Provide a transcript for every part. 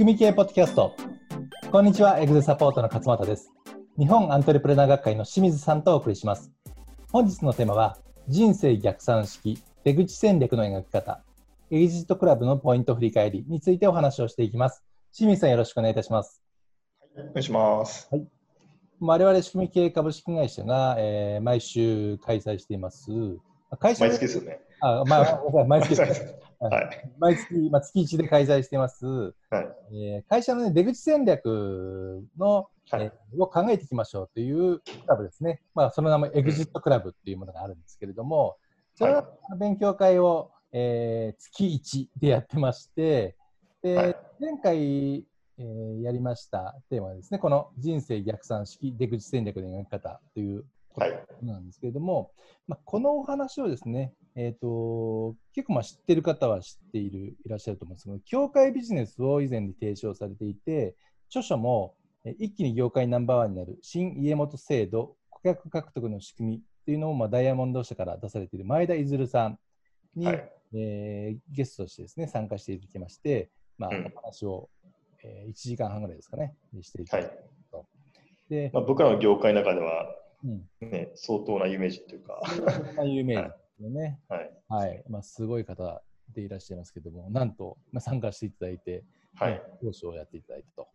組み系ポッドキャスト。こんにちはエグゼサポートの勝俣です。日本アントレプレナー学会の清水さんとお送りします。本日のテーマは人生逆算式出口戦略の描き方エグジットクラブのポイント振り返りについてお話をしていきます。清水さんよろしくお願いいたします。はい、お願いします。はい。我々仕組み系株式会社が、えー毎週開催しています。毎月ですよね。あ、まあ、毎月。はい。毎月、まあ、月1で開催しています、はい。えー会社の、ね、出口戦略の、はい。えーを考えていきましょうというクラブですね。まあ、その名もエグジットクラブっていうものがあるんですけれども、その勉強会を、えー月1でやってまして、ではい。前回、えーやりましたテーマはですね、この人生逆算式出口戦略の描き方というはい。なんですけれども、まあ、このお話をですね、えー、と結構まあ知ってる方は知っているいらっしゃると思うんですけど、業界ビジネスを以前に提唱されていて、著書もえ一気に業界ナンバーワンになる新家元制度顧客獲得の仕組みっていうのをまあダイヤモンド社から出されている前田出さんに、はい。えーゲストとしてですね参加していただきまして、まあ、うんお話を、え1時間半ぐらいですかね、していたはだいいた。で、まあ、僕らの業界の中では、うん、ね、相当な有名人というか、まあ有名ですよね。はい。はい、まあ、すごい方でいらっしゃいますけども、なんと、まあ、参加していただいて、はいね。講師をやっていただいたと。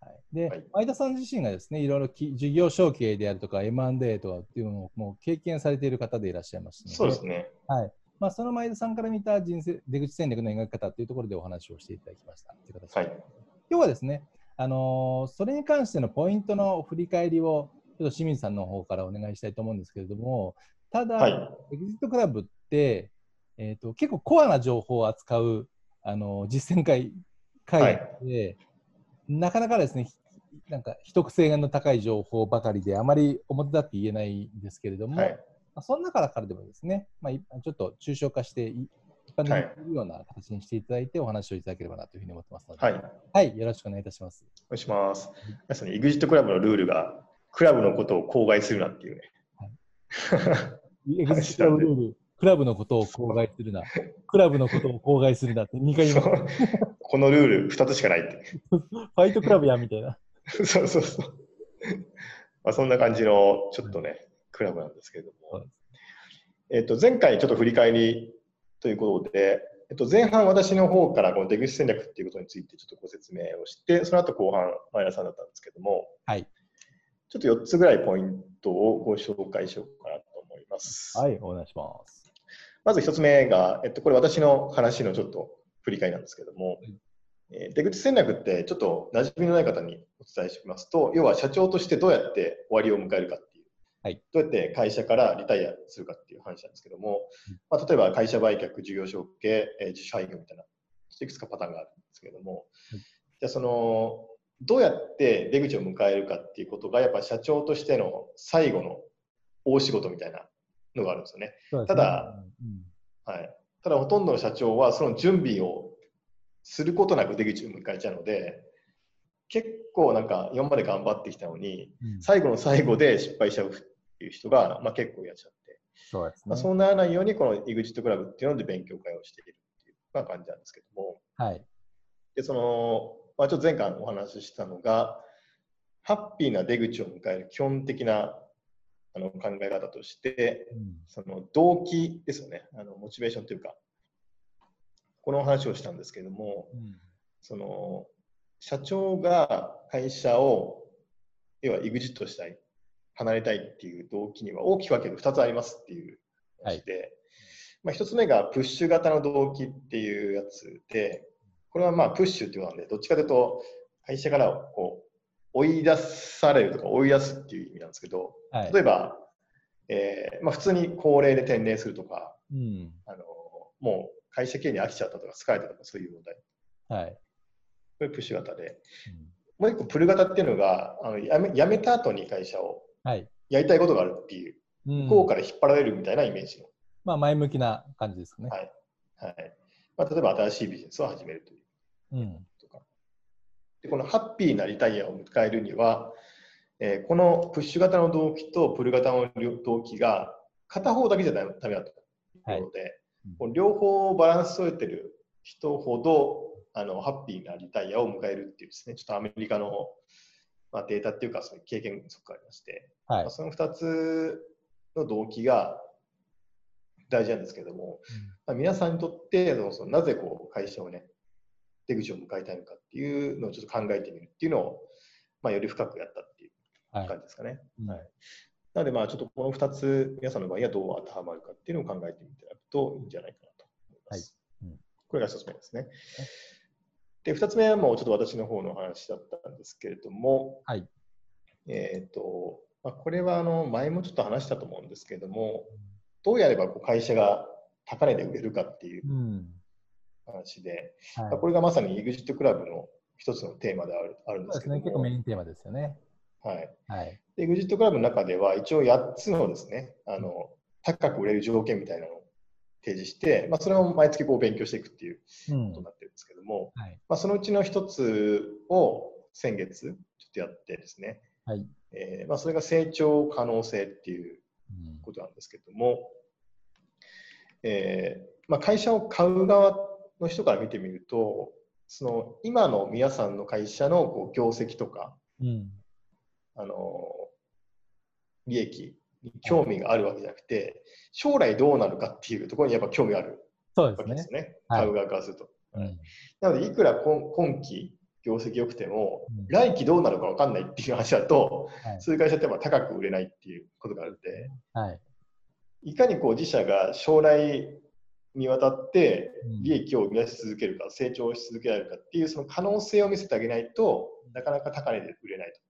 はい、で、はい前田さん自身がですね、いろいろき事業承継であるとか、M&A とかっていうのをもう経験されている方でいらっしゃいますので、そうですね。はいまあ、その前田さんから見た人生出口戦略の描き方というところでお話をしていただきましたという形で、はい。今日はですね、あのーそれに関してのポイントの振り返りを、ちょっと清水さんの方からお願いしたいと思うんですけれども、ただ、はい。エグジットクラブって、えー、と結構コアな情報を扱うあの実践会会で、なかなかですね、ひなんか秘匿性の高い情報ばかりで、あまり表立って言えないんですけれども、はい。まあ、その中からでもですね、まあ、いちょっと抽象化して、い一般的にはい言えるような形にしていただいて、お話をいただければなというふうに思ってますので、はい。おはい、よろしくお願いいたします。願いします。皆さん、エグジットクラブのルールが、クラブのことを口外するなっていうね。エグジットクラブルール、クラブのことを口外するな、クラブのことを口外するなって2回言いまそうこのルール2つしかないって。す。ファイトクラブやみたいな。そうそうそう。まあ、そんな感じの、ちょっとね、クラブなんですけれども。えっと、前回ちょっと振り返りということで、えっと、前半私の方からこの出口戦略っていうことについてちょっとご説明をして、その後後半前田さんだったんですけども、はい。ちょっと4つぐらいポイントをご紹介しようかなと思います。はい、お願いします。まず1つ目が、えっと、これ私の話のちょっと振り返りなんですけども、えー出口戦略ってちょっと馴染みのない方にお伝えしますと、要は社長としてどうやって終わりを迎えるかっていう、はいどうやって会社からリタイアするかっていう話なんですけども、うんまあ、例えば会社売却、事業承継、えー自主廃業みたいな、いくつかパターンがあるんですけども、うんじゃあその、どうやって出口を迎えるかっていうことが、やっぱ社長としての最後の大仕事みたいなのがあるんですよね。ねただ、うんはい、ただほとんどの社長はその準備をすることなく出口を迎えちゃうので結構なんか今まで頑張ってきたのにうん最後の最後で失敗しちゃうっていう人が、まあ、結構いらっしゃって、そうですねまあ、。そうならないようにこの EXIT クラブっていうので勉強会をしているっていうまあ感じなんですけどもはい。でその、まあ、ちょっと前回お話ししたのがハッピーな出口を迎える基本的なあの考え方としてうん。その動機ですよね、あのモチベーションというか、この話をしたんですけれども、うん。その社長が会社を、要は EXIT したい、離れたいっていう動機には大きく分ける2つありますっていう話で、まあ、1つ目がプッシュ型の動機っていうやつで、これはまあプッシュっていうのはね、どっちかというと、会社からこう追い出されるとか追い出すっていう意味なんですけど、はい。例えば、えーまあ、普通に高齢で転齢するとか、うん。あのもう会社経営に飽きちゃったとか疲れたとかそういう問題。はい。これプッシュ型で。うんもう一個プル型っていうのがあの辞め辞めた後に会社をはい。やりたいことがあるっていう、うん向こうから引っ張られるみたいなイメージの。まあ、前向きな感じですね。はいはいまあ、例えば新しいビジネスを始めるといううん。とか。でこのハッピーなリタイアを迎えるには、えーこのプッシュ型の動機とプル型の動機が片方だけじゃダメだということで、はい。こう両方バランスを取れてる人ほどあのハッピーなリタイアを迎えるっていうですね、ちょっとアメリカの、まあ、データっていうか、そういう経験則がありまして、はい。まあ、その2つの動機が大事なんですけども、まあ、皆さんにとってそのそのなぜこう会社をね、出口を迎えたいのかっていうのをちょっと考えてみるっていうのを、まあ、より深くやったっていうはい感じですかね。うんはいなので、まあ、ちょっとこの2つ、皆さんの場合はどう当てはまるかっていうのを考えてみていただくといいんじゃないかなと思います。はいうんこれが1つ目ですね。で、2つ目はもうちょっと私の方の話だったんですけれども、はいえっ、と、まあ、これはあの前もちょっと話したと思うんですけれども、どうやればこう会社が高値で売れるかっていううん。話で、はいまあこれがまさに EXIT クラブの一つのテーマであるあるんですけどそうですね。結構も、メインテーマですよね。はい、はい。で EXIT クラブの中では一応8つのですね、あの高く売れる条件みたいなのを提示して、まあ、それを毎月こう勉強していくっていううんことになってるんですけども、はい。まあ、そのうちの一つを先月ちょっとやってですね、はい。えーまあ、それが成長可能性っていううんことなんですけども、えーまあ、会社を買う側の人から見てみると、その今の皆さんの会社のこう業績とか、うん。あの利益に興味があるわけじゃなくて、将来どうなるかっていうところにやっぱ興味があるそうですねわけです。ね、はい買う側からすると。うんなので、いくら今今期業績良くてもうん、来期どうなるか分かんないっていう話だと、はいそういう会社ってやっぱ高く売れないっていうことがあるので、はい。いかにこう自社が将来にわたってうん利益を生み出し続けるか、成長し続けられるかっていうその可能性を見せてあげないとなかなか高値で売れないと。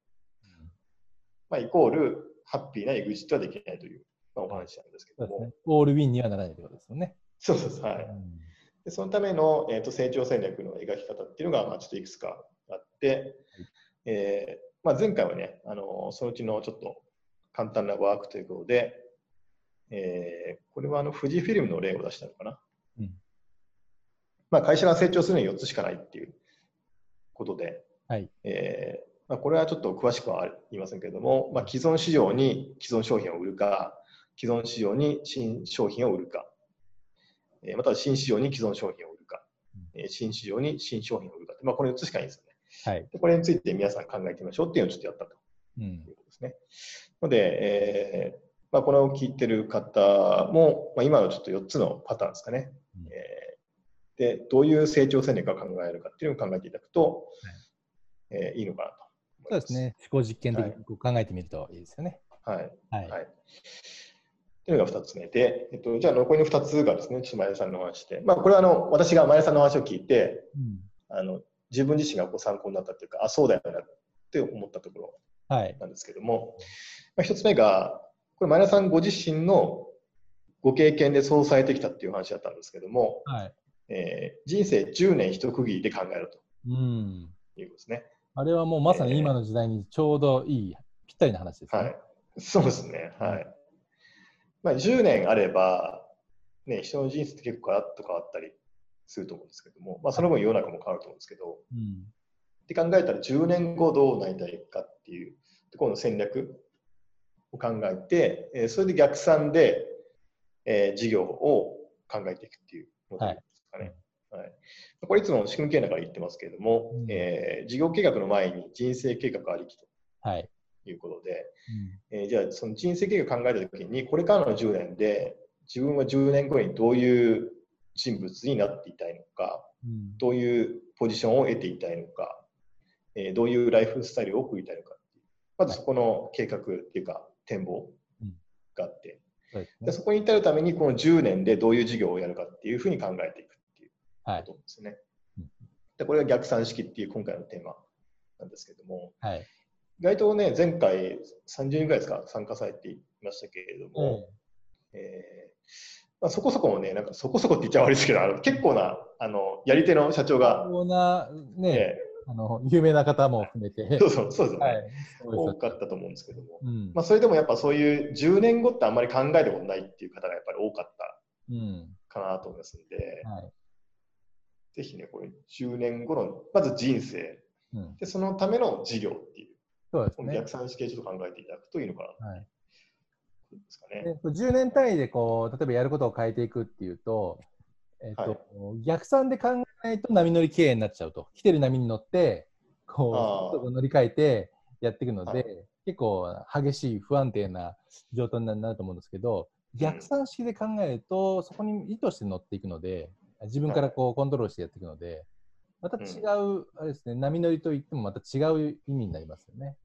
まあ、イコールハッピーなエグジットはできないという、まあ、お話なんですけども。ね。オールウィンにはならないということですよね。そうそうそう。はい。うんでそのための、えー、と成長戦略の描き方っていうのが、まあ、ちょっといくつかあって、えーまあ、前回はね、あのそのうちのちょっと簡単なワークということで、えーこれはあの富士フィルムの例を出したのかな。うんまあ、会社が成長するには4つしかないっていうことで、はい。えーまあ、これはちょっと詳しくは言いませんけれども、まあ、既存市場に既存商品を売るか、既存市場に新商品を売るか、えーまたは新市場に既存商品を売るか、えー新市場に新商品を売るかって、まあ、これ4つしかないんですよね。はい。でこれについて皆さん考えてみましょうっていうのをちょっとやったとうんいうことですね。ので、えーまあ、これを聞いてる方も、まあ、今のちょっと4つのパターンですかね。うんえーで、どういう成長戦略が考えるかっていうのを考えていただくと、えーいいのかなと。そうですね。思考実験的に考えてみるといいですよね。はい。はい。はい。というのが2つ目で、えっと、じゃあ残りの2つがですね、ちょっと前田さんの話で、まあ、これはあの私が前田さんの話を聞いて、うんあの自分自身がこう参考になったというか、あ、そうだよなって思ったところはい。なんですけども、まあ、1つ目が、これ前田さんご自身のご経験でそうされてきたっていう話だったんですけども、はい。えー人生10年一区切りで考えるうん。ということですね。あれはもうまさに今の時代にちょうどいい、ぴったりな話ですね。はい。そうですね。はい。まあ、10年あれば、ね、人の人生って結構ガラッと変わったりすると思うんですけども、まあ、その分世の中も変わると思うんですけど、うん。って考えたら10年後どうなりたいかっていうところの戦略を考えて、えーそれで逆算で、えー事業を考えていくっていうモデルですかね。はい。これいつも仕組み系だから言ってますけれども、うん。えー事業計画の前に人生計画ありきとはい。いうことで、うん。えーじゃあその人生計画考えたときに、これからの10年で自分は10年後にどういう人物になっていたいのか、うん。どういうポジションを得ていたいのか、えーどういうライフスタイルを送りたいのかまずそこの計画っていうか展望うんがあって、そうですね。でそこに至るためにこの10年でどういう事業をやるかっていうふうに考えていくっていうはい。ことですね。うんでこれが逆算式っていう今回のテーマなんですけども、はい。意外とね、前回30人ぐらいですか参加されていましたけれども、えーまあ、そこそこもね、なんかそこそこって言っちゃ悪いですけど、あの結構なあのやり手の社長が、ね、えあの、有名な方も含めて。ーそうそうそうですよね、はい。そう多かったと思うんですけども、うん。まあ、それでもやっぱそういう10年後ってあんまり考えたことないっていう方がやっぱり多かったうん。かなと思いますんで、はい。ぜひね、これ10年後の、まず人生、うん。でそのための事業っていう、そうですね逆。算式でちょっと考えていただくといいのかなはい。とですかね。で10年単位でこう、例えばやることを変えていくっていうと、えっと、はい、逆算で考えないと波乗り経営になっちゃうと。来てる波に乗って、こう、乗り換えてやっていくので、はい、結構激しい不安定な状態になると思うんですけど、逆算式で考えると、そこに意図して乗っていくので、自分からこうコントロールしてやっていくので、また違う、あれですね、波乗りといってもまた違う意味になりますよね。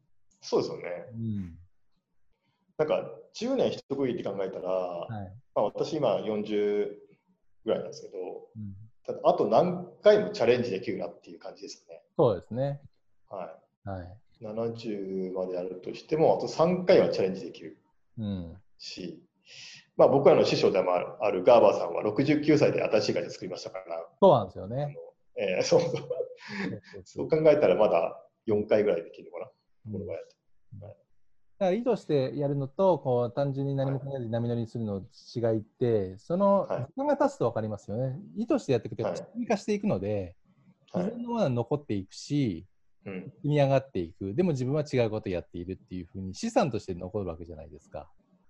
そうですよね。うん、なんか、10年一区切りって考えたら、はい。まあ、私今40ぐらいなんですけど、うん、ただあと何回もチャレンジできるなっていう感じですよね。そうですね。はい。はい、70までやるとしても、あと3回はチャレンジできるし、まあ、僕らの師匠でもあるガーバーさんは69歳で新しい会社作りましたから。そうなんですよね。えー、そうそう。そう考えたらまだ4回ぐらいできるのかな、この場合だと。だから意図してやるのと、こう単純に何も考えずに波乗りにするの違いって、その時間が経つと分かりますよね。意図してやっていくと、積み化していくので、自分のものは残っていくし、積み上がっていく、でも自分は違うことをやっているっていうふうに資産として残るわけじゃないですか。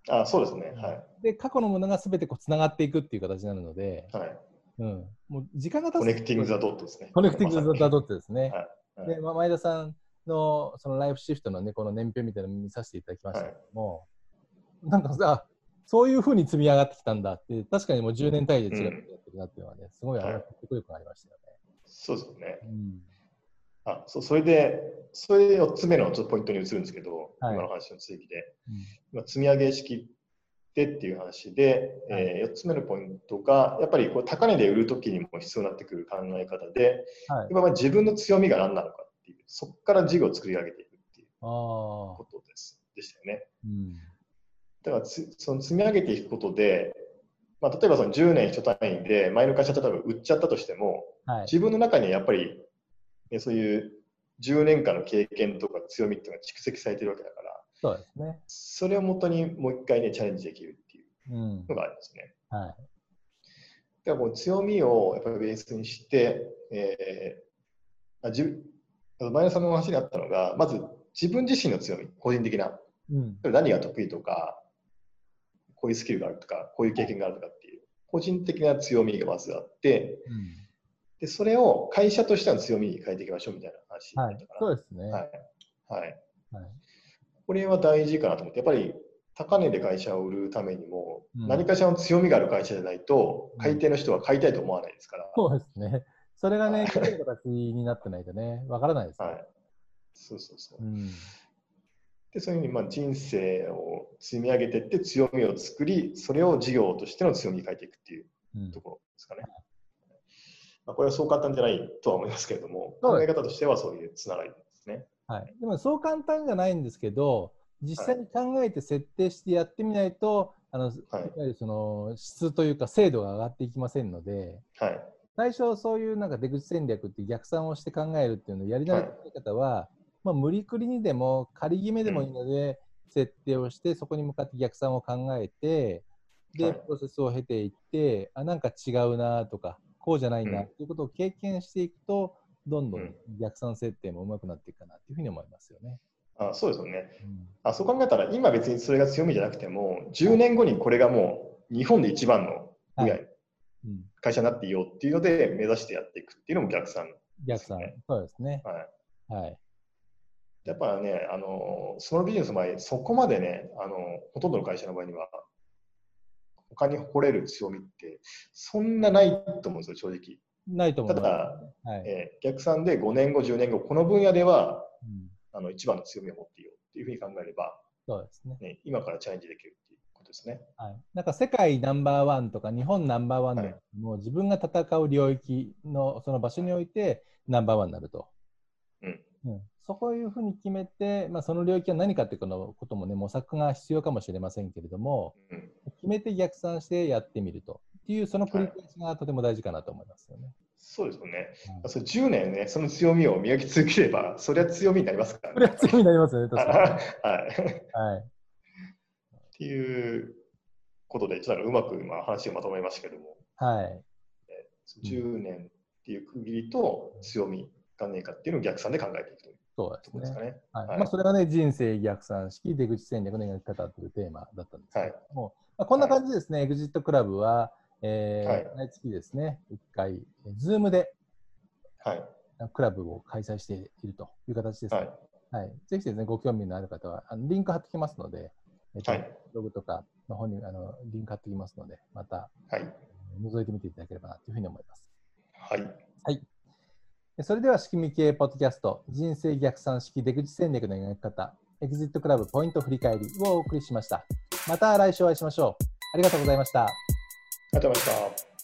あそうですね。はい。で、過去のものがすべてこうつながっていくっていう形になるので、はい。うん。もう時間が経つコネクティング・ザ・ドットですね。コネクティング・ザ・ドットですね。はい。で、まあ、前田さんのそのライフシフトのね、この年表みたいなのを見させていただきました。けども、はい、なんかさ、そういうふうに積み上がってきたんだって、確かにもう10年単位で違ってやってるなっていうのはね、すごい納得力がありましたよね。そうですよね。うん。あそうそれで、それで4つ目のちょっとポイントに移るんですけど、はい、今の話の続きで、うん、積み上げ式でっていう話で、はい、えー、4つ目のポイントが、やっぱりこう高値で売るときにも必要になってくる考え方で、はい、今自分の強みが何なのかっていう、そこから事業を作り上げていくっていうことですでしたよね。うん、だからその積み上げていくことで、まあ、例えばその10年一単位で前の会社例えば売っちゃったとしても、はい、自分の中にやっぱりそういう10年間の経験とか強みっていうのが蓄積されてるわけだから、そうですね。それをもとにもう一回ね、チャレンジできるっていうのがありますね。うん、はい。だからこう強みをやっぱりベースにして、えー、あじ前田さんの話にあったのが、まず自分自身の強み、個人的な。うん、何が得意とか、こういうスキルがあるとか、こういう経験があるとかっていう、個人的な強みがまずあって、うんで、それを会社としての強みに変えていきましょうみたいな話だったから、はい、そうですね。はい。はい。はい、これは大事かなと思って、やっぱり高値で会社を売るためにも、うん、何かしらの強みがある会社じゃないと、買い手の人は買いたいと思わないですから。そうですね。それがね、きれい形になってないとね、わからないですね。はい。そうそうそう。うん、で、そういうふうにまあ人生を積み上げていって強みを作り、それを事業としての強みに変えていくっていうところですかね。うんまあ、これはそう簡単じゃないとは思いますけれども、考え方としてはそういうつながりですね。はい、でもそう簡単じゃないんですけど、実際に考えて設定してやってみないと、あの、はい、いわゆるその質というか精度が上がっていきませんので、はい、最初そういうなんか出口戦略って逆算をして考えるっていうのをやり慣れた方は、はい、まあ、無理くりにでも仮決めでもいいので、設定をして、そこに向かって逆算を考えて、で、プロセスを経ていって、あ、なんか違うなとか、こうじゃないん。だっていうことを経験していくと、どんどん逆算設定もうまくなっていくかなっていうふうに思いますよね。あそうですよね、うん、あ。そう考えたら、今別にそれが強みじゃなくても、10年後にこれがもう日本で一番の分野、はい。うん、会社になっていようっていうので目指してやっていくっていうのも逆算、ね、逆算、そうですね。はい。はい、やっぱね、あのそのビジネスの場合、そこまでね、あのほとんどの会社の場合には、他に誇れる強みって、そんなないと思うんですよ、正直。ないと思う。ただ、はい、えー、逆算で5年後、10年後、この分野では、うん、あの一番の強みを持っていようっていうふうに考えれば、そうですね、ね、今からチャレンジできるっていうですね。はい、なんか世界ナンバーワンとか日本ナンバーワンでも、はい、自分が戦う領域のその場所においてナンバーワンになると。うん、うんそういうふうに決めて、まあ、その領域は何かということもね、模索が必要かもしれませんけれども、うん、決めて逆算してやってみるとっていう、その繰り返しがとても大事かなと思いますよね。はい、そうですよね。うん、そ10年ね、その強みを磨き続ければ、それは強みになりますからね。それは強みになりますよね、確かに。はい。はい。っていうことで、ちょっとうまく今話をまとめましたけども、はい。10年っていう区切りと強みがねえかっていうのを逆算で考えていくという。そうですね。ねはいまあ、それがね、人生逆算式出口戦略の描き方というテーマだったんですけども、はい、まあ、こんな感じですね、 EXIT CLUB は、えーはい毎月ですね、1回、 Zoom ではい。クラブを開催しているという形です、はい。はい。ぜひですね、ご興味のある方は、あのリンク貼ってきますので、えっとはいブログとかの方にあのリンク貼ってきますので、またはい。覗いてみていただければなというふうに思います。はい。でそれでは、仕組み系ポッドキャスト、人生逆算式出口戦略の描き方、エグジットクラブポイント振り返りをお送りしました。また来週お会いしましょう。ありがとうございました。ありがとうございました。